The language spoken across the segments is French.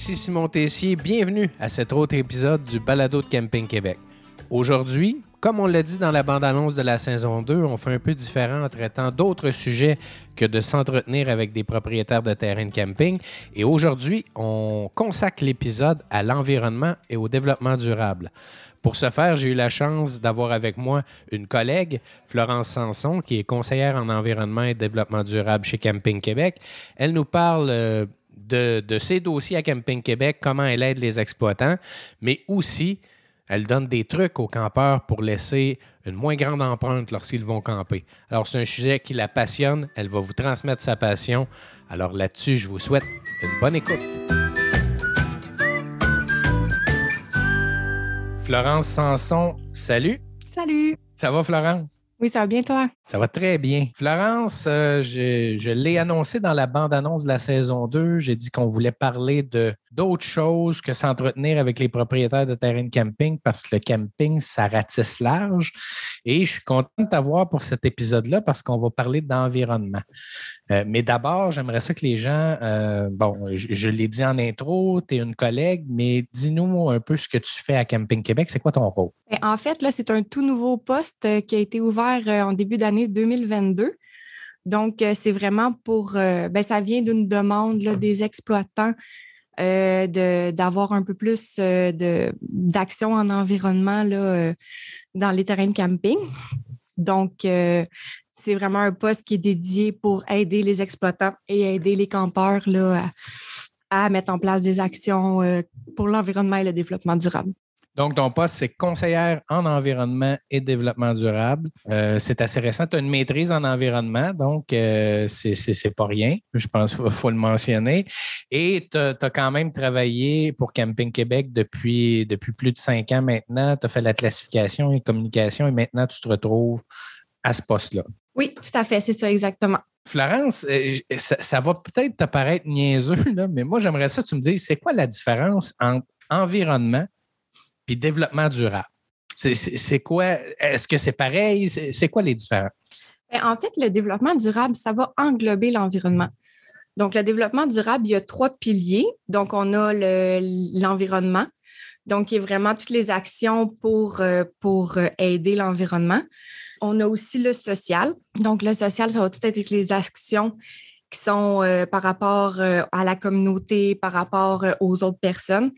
Ici Simon Tessier. Bienvenue à cet autre épisode du Balado de Camping Québec. Aujourd'hui, comme on l'a dit dans la bande-annonce de la saison 2, on fait un peu différent en traitant d'autres sujets que de s'entretenir avec des propriétaires de terrain de camping. Et aujourd'hui, on consacre l'épisode à l'environnement et au développement durable. Pour ce faire, j'ai eu la chance d'avoir avec moi une collègue, Florence Sanson, qui est conseillère en environnement et développement durable chez Camping Québec. Elle nous parle euh, de, de ses dossiers à Camping Québec, comment elle aide les exploitants, mais aussi elle donne des trucs aux campeurs pour laisser une moins grande empreinte lorsqu'ils vont camper. Alors, c'est un sujet qui la passionne. Elle va vous transmettre sa passion. Alors là-dessus, je vous souhaite une bonne écoute. Florence Sanson, salut. Salut. Ça va, Florence? Oui, ça va bien, toi? Ça va très bien. Florence, euh, je, l'ai annoncé dans la bande-annonce de la saison 2. J'ai dit qu'on voulait parler de d'autres choses que s'entretenir avec les propriétaires de terrain de camping parce que le camping, ça ratisse large. Et je suis content de t'avoir pour cet épisode-là parce qu'on va parler d'environnement. Euh, mais d'abord, j'aimerais ça que les gens, euh, bon, je, je l'ai dit en intro, tu es une collègue, mais dis-nous un peu ce que tu fais à Camping Québec. C'est quoi ton rôle? Ben, En fait, là, c'est un tout nouveau poste qui a été ouvert en début d'année 2022. Donc, euh, c'est vraiment pour, euh, ben, ça vient d'une demande des exploitants euh, d'avoir un peu plus euh, d'action en environnement là, dans les terrains de camping. Donc, c'est vraiment un poste qui est dédié pour aider les exploitants et aider les campeurs là, à, mettre en place des actions pour l'environnement et le développement durable. Donc, ton poste, c'est conseillère en environnement et développement durable. Euh, c'est assez récent. Tu as une maîtrise en environnement, donc euh, c'est pas rien. Je pense qu'il faut le mentionner. Et tu as, quand même travaillé pour Camping Québec depuis, depuis plus de cinq ans maintenant. Tu as fait la classification et communication et maintenant tu te retrouves à ce poste-là. Oui, tout à fait, c'est ça exactement. Florence, euh, ça, ça va peut-être te paraître niaiseux, là, mais moi, j'aimerais ça que tu me dises, c'est quoi la différence entre environnement puis développement durable? C'est- quoi? Est-ce que c'est pareil? C'est quoi les différences? Ben, En fait, le développement durable, ça va englober l'environnement. Donc, le développement durable, il y a trois piliers. Donc, on a le- l'environnement, donc qui est vraiment toutes les actions pour, euh, pour euh, aider l'environnement. On a aussi le social. Donc, le social, ça va tout être les actions qui sont euh, par rapport à la communauté, par rapport aux autres personnes.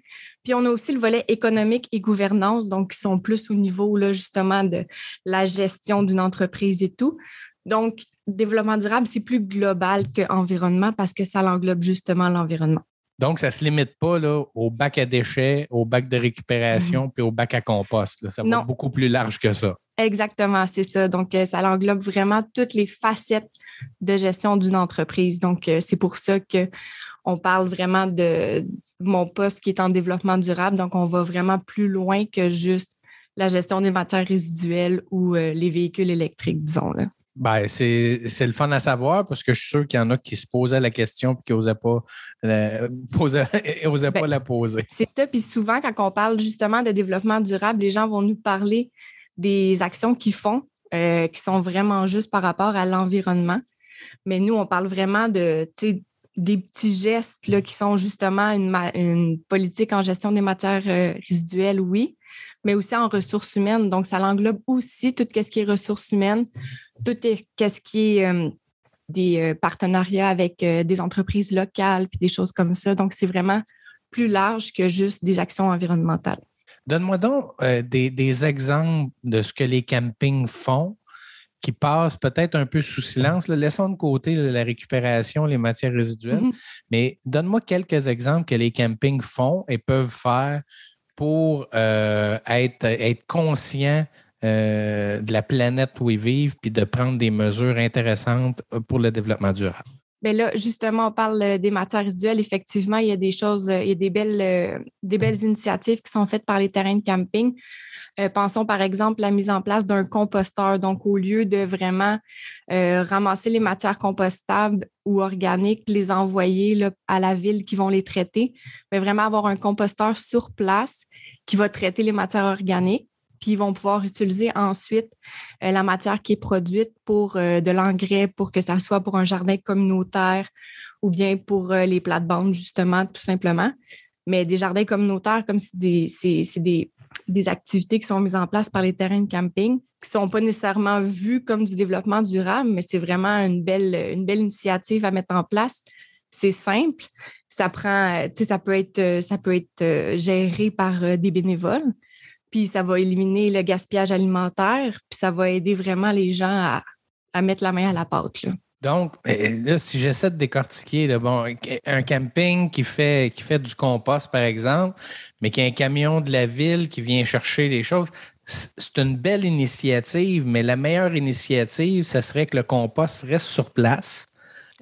Puis on a aussi le volet économique et gouvernance, donc qui sont plus au niveau là, justement de la gestion d'une entreprise et tout. Donc, développement durable, c'est plus global qu'environnement parce que ça l'englobe justement l'environnement. Donc, ça ne se limite pas là, au bac à déchets, au bac de récupération, puis au bac à compost. là. Ça va Non. beaucoup plus large que ça. Exactement, c'est ça. Donc, euh, ça englobe vraiment toutes les facettes de gestion d'une entreprise. Donc, euh, c'est pour ça que on parle vraiment de mon poste qui est en développement durable. Donc, on va vraiment plus loin que juste la gestion des matières résiduelles ou euh, les véhicules électriques, disons. Là. Ben, c'est c'est le fun à savoir parce que je suis sûr qu'il y en a qui se posaient la question et qui n'osaient pas, la- poser- osaient pas Ben, la poser. C'est ça. Puis souvent, quand on parle justement de développement durable, les gens vont nous parler des actions qu'ils font, euh, qui sont vraiment juste par rapport à l'environnement. Mais nous, on parle vraiment de des petits gestes qui sont justement une, politique en gestion des matières euh, résiduelles, oui, mais aussi en ressources humaines. Donc, ça englobe aussi tout ce qui est ressources humaines, tout ce qui est euh, des euh, partenariats avec des entreprises locales, puis des choses comme ça. Donc, c'est vraiment plus large que juste des actions environnementales. Donne-moi donc des exemples de ce que les campings font qui passent peut-être un peu sous silence. là. Laissons de côté là, la récupération, les matières résiduelles, Mhm. mais donne-moi quelques exemples que les campings font et peuvent faire pour euh, être, être conscients euh, de la planète où ils vivent puis de prendre des mesures intéressantes pour le développement durable. Mais là, justement, on parle euh, des matières résiduelles. Effectivement, il y a des choses, euh, il y a des belles, euh, des belles initiatives qui sont faites par les terrains de camping. Pensons par exemple à la mise en place d'un composteur. Donc, au lieu de vraiment euh, ramasser les matières compostables ou organiques, les envoyer à la ville qui vont les traiter, mais vraiment avoir un composteur sur place qui va traiter les matières organiques. Puis ils vont pouvoir utiliser ensuite euh, la matière qui est produite pour euh, de l'engrais, pour que ça soit pour un jardin communautaire ou bien pour les plates-bandes, justement, tout simplement. Mais des jardins communautaires, comme c'est des, des, des activités qui sont mises en place par les terrains de camping, qui ne sont pas nécessairement vues comme du développement durable, mais c'est vraiment une belle, une belle initiative à mettre en place. C'est simple, ça prend, ça peut être, ça peut être géré par des bénévoles, puis ça va éliminer le gaspillage alimentaire, puis ça va aider vraiment les gens à, à mettre la main à la pâte. Là. Donc, eh, là, si j'essaie de décortiquer, bon, un camping qui fait, qui fait du compost, par exemple, mais qui a un camion de la ville qui vient chercher les choses, c'est une belle initiative, mais la meilleure initiative, ce serait que le compost reste sur place,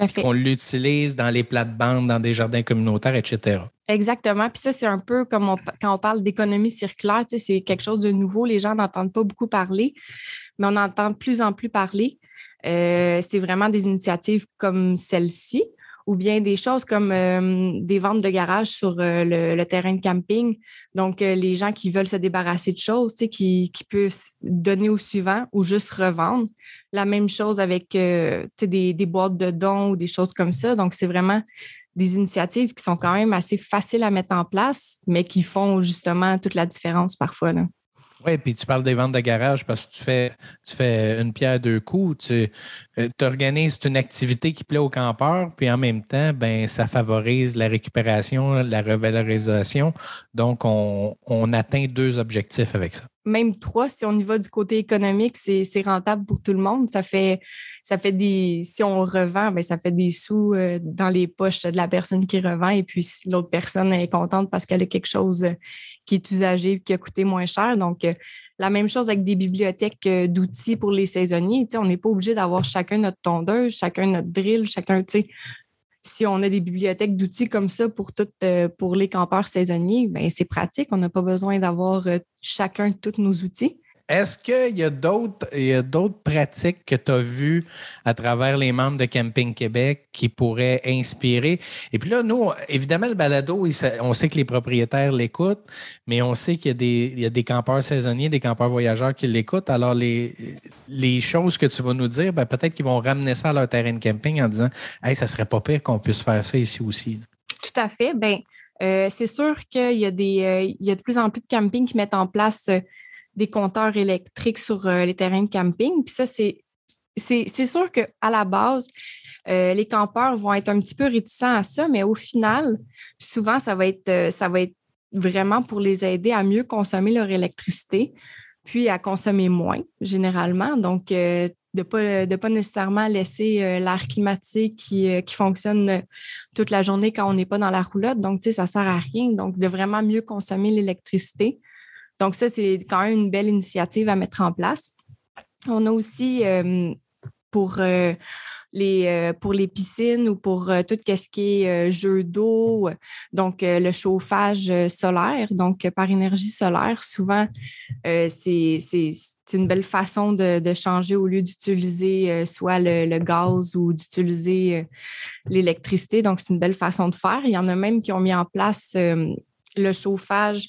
qu'on l'utilise dans les plates-bandes, dans des jardins communautaires, etc. Exactement. Puis ça, c'est un peu comme quand on parle d'économie circulaire, c'est quelque chose de nouveau. Les gens n'entendent pas beaucoup parler, mais on entend de plus en plus parler. Euh, c'est vraiment des initiatives comme celle-ci ou bien des choses comme euh, des ventes de garage sur euh, le, terrain de camping. Donc, les gens qui veulent se débarrasser de choses, qui, qui peuvent donner au suivant ou juste revendre. La même chose avec des, des boîtes de dons ou des choses comme ça. Donc, c'est vraiment des initiatives qui sont quand même assez faciles à mettre en place, mais qui font justement toute la différence parfois. Là. Oui, puis tu parles des ventes de garage parce que tu fais, tu fais une pierre deux coups. Tu euh, organises une activité qui plaît aux campeurs, puis en même temps, ben, ça favorise la récupération, la revalorisation. Donc, on, on atteint deux objectifs avec ça. Même trois, si on y va du côté économique, c'est rentable pour tout le monde. Ça fait, ça fait des. Si on revend, ben, ça fait des sous euh, dans les poches de la personne qui revend. Et puis, l'autre personne est contente parce qu'elle a quelque chose qui est usagé et qui a coûté moins cher. Donc, euh, la même chose avec des bibliothèques euh, d'outils pour les saisonniers. on n'est pas obligé d'avoir chacun notre tondeuse, chacun notre drill, chacun, si on a des bibliothèques d'outils comme ça pour, tout, euh, pour les campeurs saisonniers, ben c'est pratique. On n'a pas besoin d'avoir chacun tous nos outils. Est-ce qu'il y a d'autres pratiques que tu as vues à travers les membres de Camping Québec qui pourraient inspirer? Et puis là, nous, évidemment, le balado, on sait que les propriétaires l'écoutent, mais on sait qu'il y, a des campeurs saisonniers, des campeurs voyageurs qui l'écoutent. Alors, les, les choses que tu vas nous dire, ben, peut-être qu'ils vont ramener ça à leur terrain de camping en disant Hey, ça serait pas pire qu'on puisse faire ça ici aussi. Tout à fait. Bien, euh, c'est sûr qu'il y, a des, euh, il y a de plus en plus de campings qui mettent en place euh, des compteurs électriques sur euh, les terrains de camping. Puis ça, c'est, c'est, sûr qu'à la base, euh, les campeurs vont être un petit peu réticents à ça, mais au final, souvent, ça va être, euh, ça va être vraiment pour les aider à mieux consommer leur électricité, puis à consommer moins, généralement. Donc, de ne pas, de pas nécessairement laisser l'air climatique qui, qui, fonctionne toute la journée quand on n'est pas dans la roulotte. Donc, ça ne sert à rien. Donc, de vraiment mieux consommer l'électricité. Donc, ça, c'est quand même une belle initiative à mettre en place. On a aussi euh, pour, euh, les, euh, pour les piscines ou pour tout ce qui est jeu d'eau, donc le chauffage solaire, donc par énergie solaire, souvent, c'est une belle façon de, changer au lieu d'utiliser soit le, le, gaz ou d'utiliser l'électricité. Donc, c'est une belle façon de faire. Il y en a même qui ont mis en place le chauffage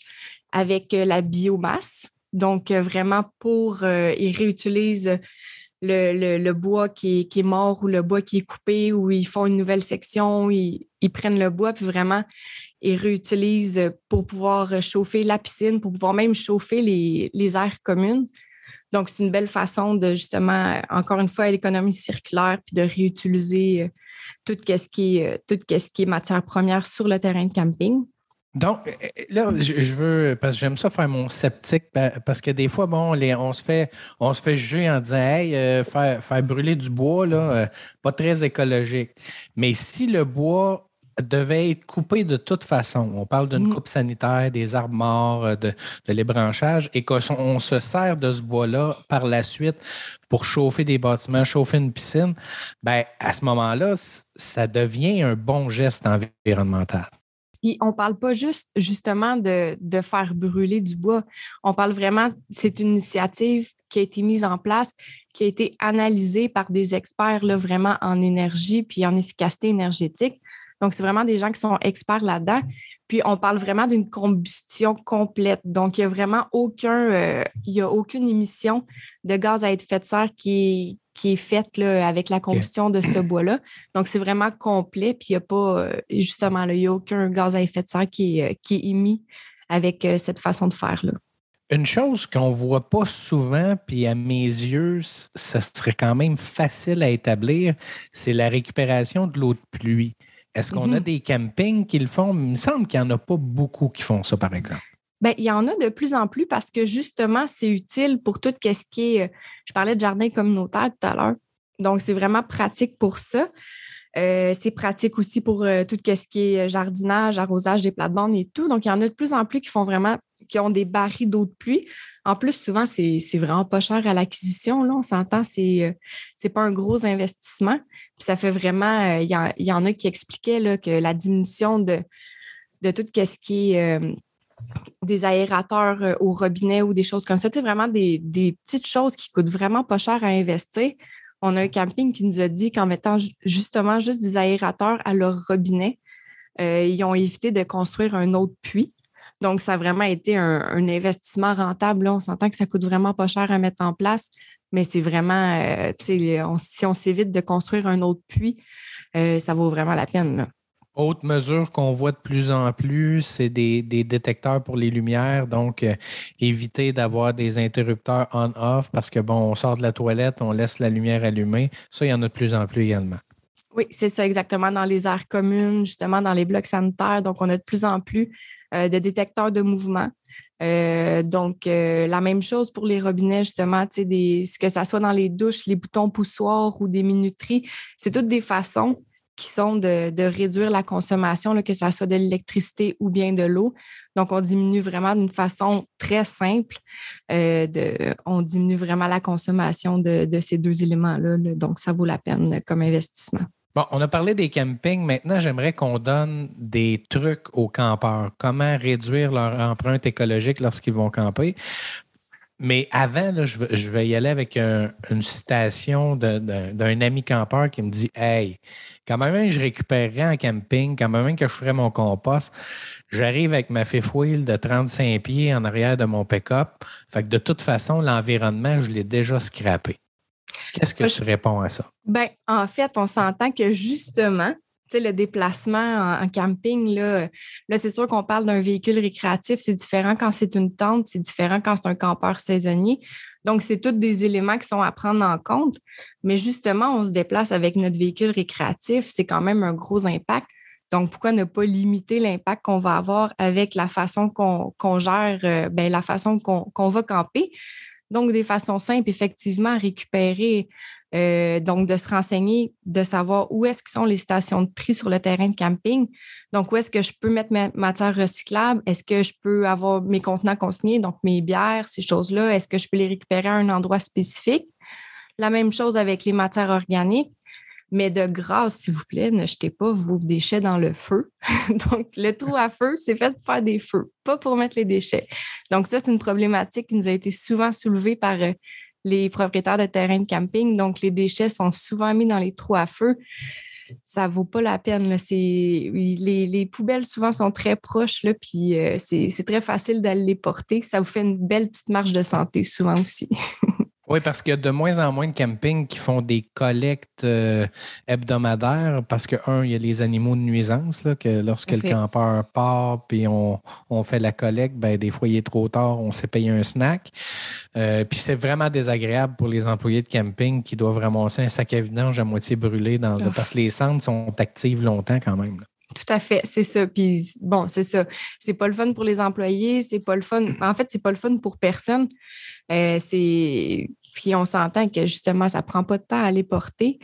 avec euh, la biomasse. Donc, euh, vraiment pour, euh, ils réutilisent le, bois qui est, mort ou le bois qui est coupé ou ils font une nouvelle section, ils, prennent le bois, puis vraiment, ils réutilisent pour pouvoir chauffer la piscine, pour pouvoir même chauffer les, les aires communes. Donc, c'est une belle façon de justement, encore une fois, l'économie circulaire, puis de réutiliser tout ce qui est, tout ce qui est matière première sur le terrain de camping. Donc, euh, euh, là, je veux, parce que j'aime ça faire mon sceptique, parce que des fois, bon, on, se fait, on se fait juger en disant, hey, euh, faire, brûler du bois, là, pas très écologique. Mais si le bois devait être coupé de toute façon, on parle d'une mm. coupe sanitaire, des arbres morts, de, de l'ébranchage, et qu'on se sert de ce bois-là par la suite pour chauffer des bâtiments, chauffer une piscine, ben, à ce moment-là, ça devient un bon geste environnemental. Puis on parle pas juste justement de, faire brûler du bois. On parle vraiment, c'est une initiative qui a été mise en place, qui a été analysée par des experts là, vraiment en énergie puis en efficacité énergétique. Donc, c'est vraiment des gens qui sont experts là-dedans. Puis, on parle vraiment d'une combustion complète. Donc, il n'y a vraiment aucun, euh, il y a aucune émission de gaz à effet de serre qui qui est faite avec la combustion de ce bois-là. Donc, c'est vraiment complet, puis il n'y a pas, justement, il n'y a aucun gaz à effet de serre qui est, qui est émis avec cette façon de faire-là. Une chose qu'on ne voit pas souvent, puis à mes yeux, ça serait quand même facile à établir, c'est la récupération de l'eau de pluie. Est-ce qu'on a mm-hmm. des campings qui le font? Il me semble qu'il n'y en a pas beaucoup qui font ça, par exemple. Bien, il y en a de plus en plus parce que justement, c'est utile pour tout ce qui est. Euh, je parlais de jardin communautaire tout à l'heure. Donc, c'est vraiment pratique pour ça. Euh, c'est pratique aussi pour euh, tout ce qui est jardinage, arrosage des plates-bandes et tout. Donc, il y en a de plus en plus qui font vraiment qui ont des barils d'eau de pluie. En plus, souvent, c'est vraiment pas cher à l'acquisition. Là, on s'entend, c'est c'est pas un gros investissement. Puis ça fait vraiment, il y, en a qui expliquaient là, que la diminution de, de tout ce qui est des aérateurs au robinet ou des choses comme ça, c'est vraiment des, petites choses qui coûtent vraiment pas cher à investir. On a un camping qui nous a dit qu'en mettant justement juste des aérateurs à leur robinet, ils ont évité de construire un autre puits. Donc, ça a vraiment été un, investissement rentable. On s'entend que ça coûte vraiment pas cher à mettre en place, mais c'est vraiment, euh, si on s'évite de construire un autre puits, euh, ça vaut vraiment la peine. Autre mesure qu'on voit de plus en plus, c'est des, détecteurs pour les lumières. Donc, euh, éviter d'avoir des interrupteurs on-off parce que, bon, on sort de la toilette, on laisse la lumière allumée. Ça, il y en a de plus en plus également. Oui, c'est ça exactement dans les aires communes, justement dans les blocs sanitaires. Donc, on a de plus en plus euh, de détecteurs de mouvement. Euh, donc, la même chose pour les robinets, justement, que ce soit dans les douches, les boutons poussoirs ou des minuteries, c'est toutes des façons qui sont de, réduire la consommation, que ce soit de l'électricité ou bien de l'eau. Donc, on diminue vraiment d'une façon très simple. de, on diminue vraiment la consommation de ces deux éléments-là. Donc, ça vaut la peine comme investissement. Bon, on a parlé des campings. Maintenant, j'aimerais qu'on donne des trucs aux campeurs. Comment réduire leur empreinte écologique lorsqu'ils vont camper? Mais avant, je, vais y aller avec une citation d'un ami campeur qui me dit Hey, quand même je récupérerais en camping, quand même que je ferais mon compost, j'arrive avec ma fifth wheel de 35 pieds en arrière de mon pick-up. Fait que de toute façon, l'environnement, je l'ai déjà scrappé. Qu'est-ce que tu réponds à ça? Ben, en fait, on s'entend que justement, le déplacement en, camping, là, là c'est sûr qu'on parle d'un véhicule récréatif, c'est différent quand c'est une tente, c'est différent quand c'est un campeur saisonnier. Donc, c'est tous des éléments qui sont à prendre en compte. Mais justement, on se déplace avec notre véhicule récréatif, c'est quand même un gros impact. Donc, pourquoi ne pas limiter l'impact qu'on va avoir avec la façon qu'on gère, euh, ben, la façon qu'on va camper? Donc, des façons simples, effectivement, récupérer, euh, donc de se renseigner, de savoir où est-ce que sont les stations de tri sur le terrain de camping. Donc, où est-ce que je peux mettre mes matières recyclables? Est-ce que je peux avoir mes contenants consignés, donc mes bières, ces choses-là? Est-ce que je peux les récupérer à un endroit spécifique? La même chose avec les matières organiques. Mais de grâce, s'il vous plaît, ne jetez pas vos déchets dans le feu. Donc, le trou à feu, c'est fait pour faire des feux, pas pour mettre les déchets. Donc, ça, c'est une problématique qui nous a été souvent soulevée par euh, les propriétaires de terrains de camping. Donc, les déchets sont souvent mis dans les trous à feu. Ça ne vaut pas la peine. Les, les, poubelles, souvent, sont très proches, puis euh, c'est très facile d'aller les porter. Ça vous fait une belle petite marge de santé, souvent aussi. Oui, parce qu'il y a de moins en moins de campings qui font des collectes euh, hebdomadaires parce que, un, il y a les animaux de nuisance, là, que lorsque le campeur part puis on, fait la collecte, ben, des fois, il est trop tard, on s'est payé un snack. Euh, puis c'est vraiment désagréable pour les employés de camping qui doivent ramasser un sac à vidange à moitié brûlé dans parce que les centres sont actifs longtemps quand même. Tout à fait, c'est ça. Puis bon, c'est ça. C'est pas le fun pour les employés, c'est pas le fun. En fait, c'est pas le fun pour personne. Euh, c'est puis on s'entend que justement, ça prend pas de temps à les porter.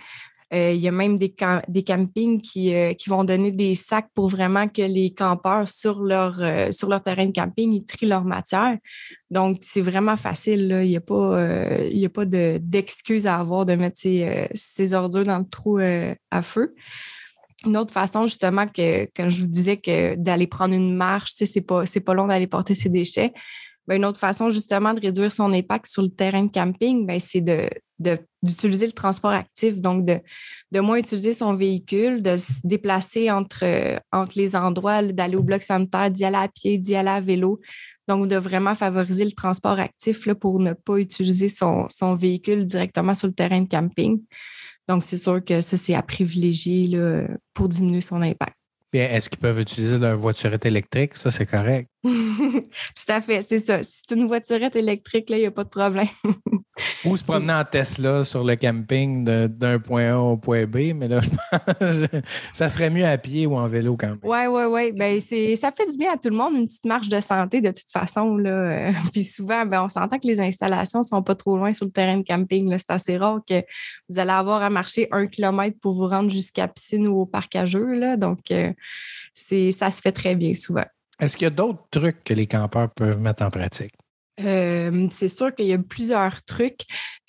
Euh, il y a même des, des campings qui, euh, qui, vont donner des sacs pour vraiment que les campeurs sur leur, sur leur terrain de camping, ils trient leur matière. Donc, c'est vraiment facile. Il n'y a pas, il pas d'excuse à avoir de mettre ces, ordures dans le trou à feu. Une autre façon, justement, que quand je vous disais que d'aller prendre une marche, c'est pas, pas long d'aller porter ses déchets. Ben, une autre façon, justement, de réduire son impact sur le terrain de camping, ben, c'est d'utiliser le transport actif, donc de, moins utiliser son véhicule, de se déplacer entre, entre les endroits, d'aller au bloc sanitaire, d'y aller à pied, d'y aller à vélo. Donc, de vraiment favoriser le transport actif pour ne pas utiliser son, véhicule directement sur le terrain de camping. Donc, c'est sûr que ça, c'est à privilégier pour diminuer son impact. Est-ce qu'ils peuvent utiliser leur voiturette électrique? Ça, c'est correct. Tout à fait, c'est ça. Si c'est une voiturette électrique, là, il n'y a pas de problème. Ou se promener en Tesla sur le camping d'un point A au point B, mais là, je pense ça serait mieux à pied ou en vélo quand même. Oui, oui, oui. Ben, ça fait du bien à tout le monde, une petite marche de santé de toute façon. Là. Puis souvent, ben, on s'entend que les installations ne sont pas trop loin sur le terrain de camping. C'est assez rare que vous allez avoir à marcher un kilomètre pour vous rendre jusqu'à la piscine ou au parc à jeux. Là. Donc, euh, ça se fait très bien souvent. Est-ce qu'il y a d'autres trucs que les campeurs peuvent mettre en pratique? Euh, c'est sûr qu'il y a plusieurs trucs.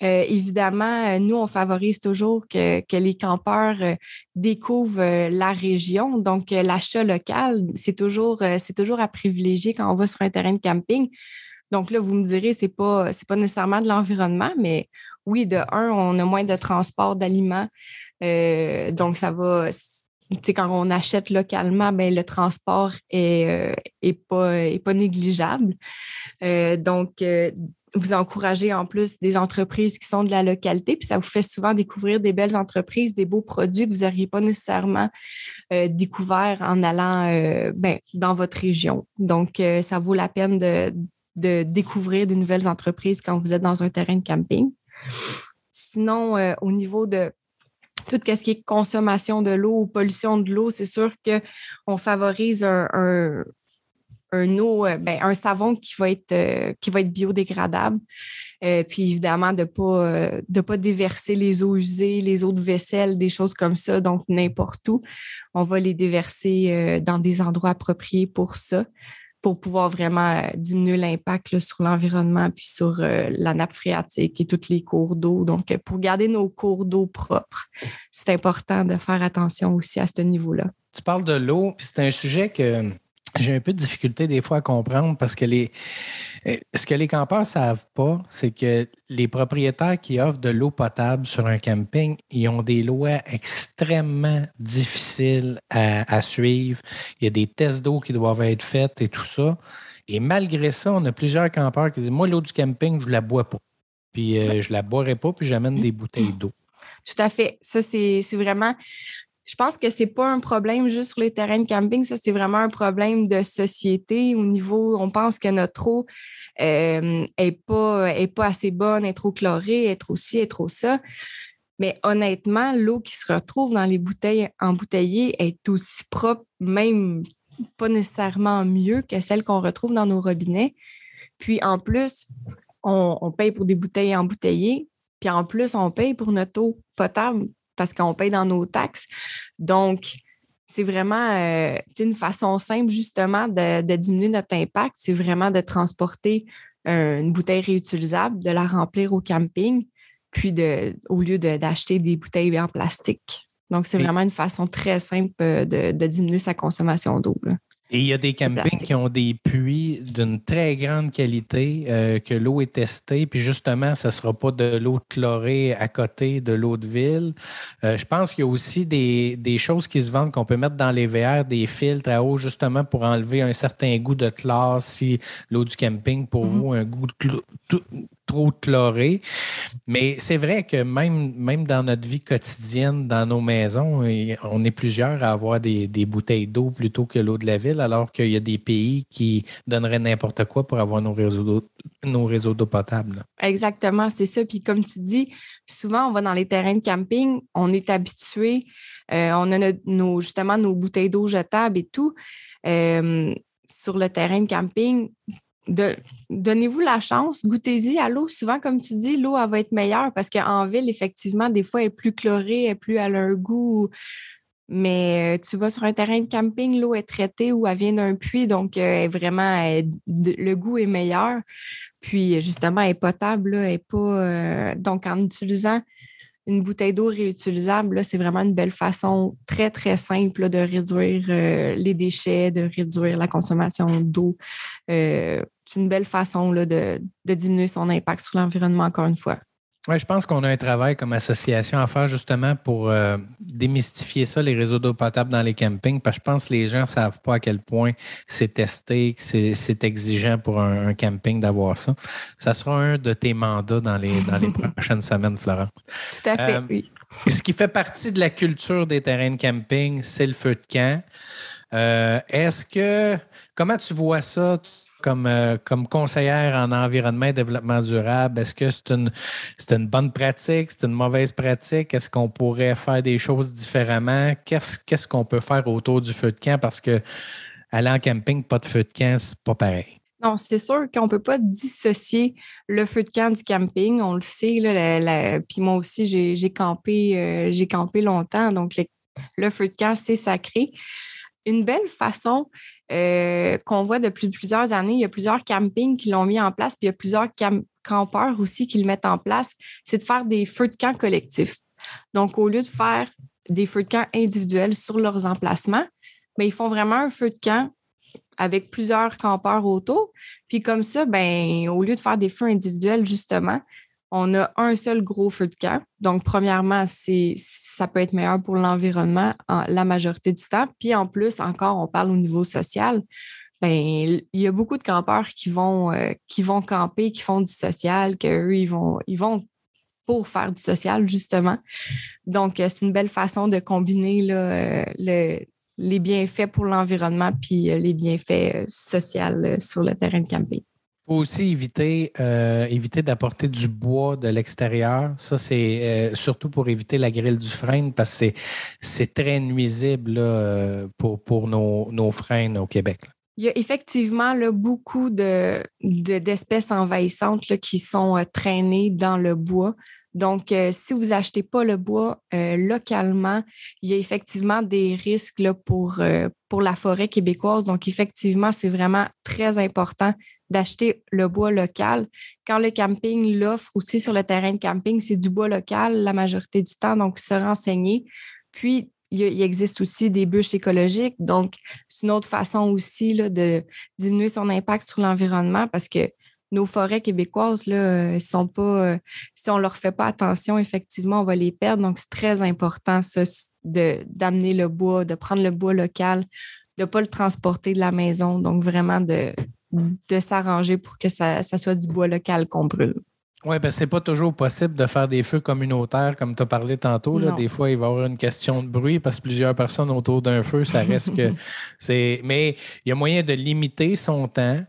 Euh, évidemment, nous, on favorise toujours que, les campeurs euh, découvrent la région. Donc, l'achat local, c'est toujours, c'est à privilégier quand on va sur un terrain de camping. Donc là, vous me direz, ce n'est pas, pas nécessairement de l'environnement, mais oui, de un, on a moins de transport d'aliments. donc, ça va, quand on achète localement, ben, le transport est, euh, pas, négligeable. Euh, donc, euh, vous encouragez en plus des entreprises qui sont de la localité, puis ça vous fait souvent découvrir des belles entreprises, des beaux produits que vous n'auriez pas nécessairement découverts en allant ben, dans votre région. Donc, ça vaut la peine de, de, découvrir des nouvelles entreprises quand vous êtes dans un terrain de camping. Sinon, au niveau de tout ce qui est consommation de l'eau ou pollution de l'eau, c'est sûr qu'on favorise un, eau, euh, ben, un savon qui va être, euh, être biodégradable. Euh, puis évidemment, de ne pas, pas déverser les eaux usées, les eaux de vaisselle, des choses comme ça, donc n'importe où. On va les déverser dans des endroits appropriés pour ça pour pouvoir vraiment euh, diminuer l'impact sur l'environnement puis sur euh, la nappe phréatique et tous les cours d'eau. Donc, euh, pour garder nos cours d'eau propres, c'est important de faire attention aussi à ce niveau-là. Tu parles de l'eau, puis c'est un sujet que j'ai un peu de difficulté des fois à comprendre parce que les, euh, ce que les campeurs ne savent pas, c'est que les propriétaires qui offrent de l'eau potable sur un camping, ils ont des lois extrêmement difficiles à, suivre. Il y a des tests d'eau qui doivent être faits et tout ça. Et malgré ça, on a plusieurs campeurs qui disent Moi, l'eau du camping, je ne la bois pas. Puis euh, je ne la boirai pas, puis j'amène des bouteilles d'eau. Tout à fait. Ça, c'est vraiment je pense que c'est pas un problème juste sur les terrains de camping, ça, c'est vraiment un problème de société au niveau, on pense que notre eau n'est euh, pas, est pas assez bonne, est trop chlorée, est trop ci, est trop ça. Mais honnêtement, l'eau qui se retrouve dans les bouteilles embouteillées est aussi propre, même pas nécessairement mieux que celle qu'on retrouve dans nos robinets. Puis en plus, on, on paye pour des bouteilles embouteillées, puis en plus, on paye pour notre eau potable parce qu'on paye dans nos taxes. Donc, c'est vraiment euh, une façon simple justement de, diminuer notre impact, c'est vraiment de transporter euh, une bouteille réutilisable, de la remplir au camping, puis de, au lieu d'acheter des bouteilles en plastique. Donc, c'est vraiment une façon très simple euh, de, de diminuer sa consommation d'eau. Et il y a des campings qui ont des puits d'une très grande qualité, euh, que l'eau est testée, puis justement, ce ne sera pas de l'eau chlorée à côté de l'eau de ville. Euh, je pense qu'il y a aussi des, choses qui se vendent qu'on peut mettre dans les VR, des filtres à eau, justement pour enlever un certain goût de classe si l'eau du camping, pour mm-hmm. vous, un goût de, trop chloré. Mais c'est vrai que même, même dans notre vie quotidienne, dans nos maisons, on est plusieurs à avoir des, bouteilles d'eau plutôt que l'eau de la ville, alors qu'il y a des pays qui donneraient n'importe quoi pour avoir nos réseaux d'eau, nos réseaux d'eau potable. Exactement, c'est ça. Puis comme tu dis, souvent on va dans les terrains de camping, on est habitué, euh, on a nos, justement nos bouteilles d'eau jetables et tout. Euh, sur le terrain de camping, donnez-vous la chance, goûtez-y à l'eau. Souvent, comme tu dis, l'eau, va être meilleure parce qu'en ville, effectivement, des fois, elle est plus chlorée, elle est plus à leur goût. Mais euh, tu vas sur un terrain de camping, l'eau est traitée ou elle vient d'un puits, donc euh, vraiment, le goût est meilleur. Puis, justement, elle est potable, elle. Euh, donc, en utilisant une bouteille d'eau réutilisable, c'est vraiment une belle façon très, très simple de réduire les déchets, de réduire la consommation d'eau. C'est une belle façon de, diminuer son impact sur l'environnement, encore une fois. Oui, je pense qu'on a un travail comme association à faire justement pour euh, démystifier ça, les réseaux d'eau potable dans les campings, parce que je pense que les gens ne savent pas à quel point c'est testé, que c'est exigeant pour un, camping d'avoir ça. Ça sera un de tes mandats dans les, dans les prochaines semaines, Florence. Tout à fait, euh, oui. Ce qui fait partie de la culture des terrains de camping, c'est le feu de camp. Euh, est-ce que, comment tu vois ça, comme, euh, comme conseillère en environnement et développement durable, est-ce que c'est une, c'est une bonne pratique, c'est une mauvaise pratique? Est-ce qu'on pourrait faire des choses différemment? Qu'est-ce, qu'est-ce qu'on peut faire autour du feu de camp? Parce que aller en camping, pas de feu de camp, c'est pas pareil. Non, c'est sûr qu'on ne peut pas dissocier le feu de camp du camping. On le sait. Là, Puis moi aussi, j'ai, campé, euh, j'ai campé longtemps. Donc, le feu de camp, c'est sacré. Une belle façon euh, qu'on voit depuis plusieurs années. Il y a plusieurs campings qui l'ont mis en place, puis il y a plusieurs campeurs aussi qui le mettent en place. C'est de faire des feux de camp collectifs. Donc, au lieu de faire des feux de camp individuels sur leurs emplacements, mais ils font vraiment un feu de camp avec plusieurs campeurs autour. Puis comme ça, ben, au lieu de faire des feux individuels, justement, on a un seul gros feu de camp. Donc, premièrement, c'est, ça peut être meilleur pour l'environnement la majorité du temps. Puis en plus, encore, on parle au niveau social. Ben, il y a beaucoup de campeurs qui vont, euh, qui vont camper, qui font du social, qu'eux, ils vont, ils vont pour faire du social, justement. Donc, euh, c'est une belle façon de combiner euh, les bienfaits pour l'environnement puis les bienfaits sociaux sur le terrain de camping faut aussi éviter, euh, éviter d'apporter du bois de l'extérieur. Ça, c'est euh, surtout pour éviter la grille du frein parce que c'est très nuisible euh, pour, pour nos, nos freins au Québec. Il y a effectivement là, beaucoup de, d'espèces envahissantes qui sont traînées dans le bois. Donc, si vous n'achetez pas le bois localement, il y a effectivement des risques là, pour, pour la forêt québécoise. Donc, effectivement, c'est vraiment très important d'acheter le bois local. Quand le camping l'offre aussi sur le terrain de camping, c'est du bois local la majorité du temps, donc se renseigner. Puis, il, existe aussi des bûches écologiques, donc c'est une autre façon aussi de diminuer son impact sur l'environnement parce que nos forêts québécoises, euh, sont pas, euh, si on ne leur fait pas attention, effectivement, on va les perdre. Donc, c'est très important, ça, d'amener le bois, de prendre le bois local, de ne pas le transporter de la maison. Donc, vraiment de, de s'arranger pour que ça, soit du bois local qu'on brûle. Oui, ben c'est pas toujours possible de faire des feux communautaires, comme tu as parlé tantôt. Des fois, il va y avoir une question de bruit parce que plusieurs personnes autour d'un feu, ça reste que c'est. Mais il y a moyen de limiter son temps.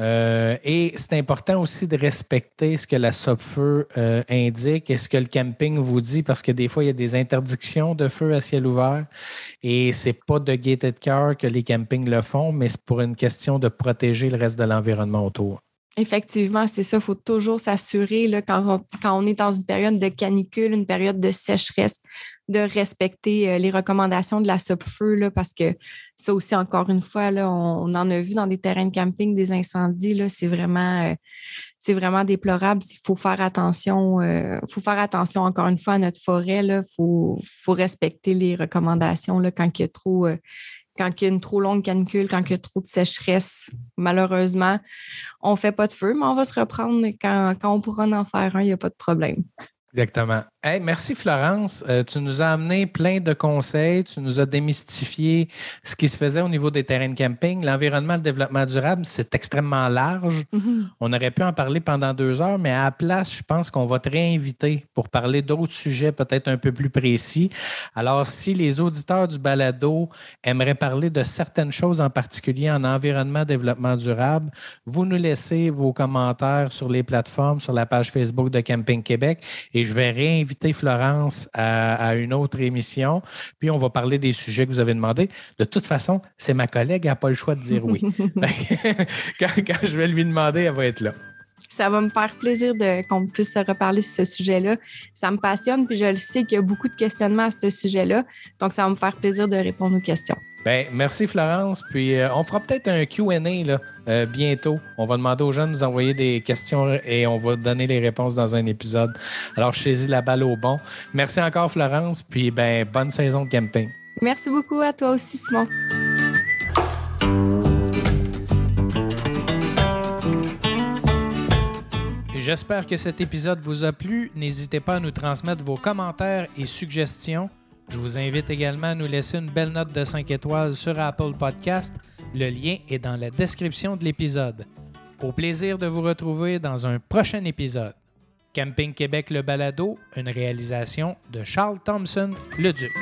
Euh, et c'est important aussi de respecter ce que la SOPFEU euh, indique et ce que le camping vous dit, parce que des fois, il y a des interdictions de feu à ciel ouvert et c'est pas de gated car que les campings le font, mais c'est pour une question de protéger le reste de l'environnement autour. Effectivement, c'est ça. Il faut toujours s'assurer quand quand on est dans une période de canicule, une période de sécheresse, de respecter euh, les recommandations de la SOPFEU, parce que ça aussi, encore une fois, on, en a vu dans des terrains de camping des incendies. C'est vraiment, euh, c'est vraiment déplorable. Il faut faire attention. Euh, faut faire attention, encore une fois, à notre forêt. Il faut, respecter les recommandations quand il y a trop. quand a une trop longue canicule, quand il y a trop de sécheresse, malheureusement, on ne fait pas de feu, mais on va se reprendre quand, quand on pourra en faire un, il n'y a pas de problème. Exactement. merci Florence. Euh, tu nous as amené plein de conseils. Tu nous as démystifié ce qui se faisait au niveau des terrains de camping. L'environnement, le développement durable, c'est extrêmement large. Mm-hmm. On aurait pu en parler pendant deux heures, mais à la place, je pense qu'on va te réinviter pour parler d'autres sujets peut-être un peu plus précis. Alors, si les auditeurs du balado aimeraient parler de certaines choses en particulier en environnement, développement durable, vous nous laissez vos commentaires sur les plateformes, sur la page Facebook de Camping Québec. Et je vais réinviter Florence à, une autre émission. Puis on va parler des sujets que vous avez demandé. De toute façon, c'est ma collègue, elle n'a pas le choix de dire oui. quand, je vais lui demander, elle va être là. Ça va me faire plaisir qu'on puisse se reparler sur ce sujet-là. Ça me passionne, puis je le sais qu'il y a beaucoup de questionnements à ce sujet-là. Donc, ça va me faire plaisir de répondre aux questions. Ben, merci Florence. Puis euh, on fera peut-être un QA là, euh, bientôt. On va demander aux gens de nous envoyer des questions et on va donner les réponses dans un épisode. Alors, je saisis la balle au bon. Merci encore Florence. Puis ben, bonne saison de camping. Merci beaucoup à toi aussi, Simon. j'espère que cet épisode vous a plu. N'hésitez pas à nous transmettre vos commentaires et suggestions. Je vous invite également à nous laisser une belle note de 5 étoiles sur Apple Podcast. Le lien est dans la description de l'épisode. Au plaisir de vous retrouver dans un prochain épisode. Camping Québec Le Balado, une réalisation de Charles Thompson, le Duc.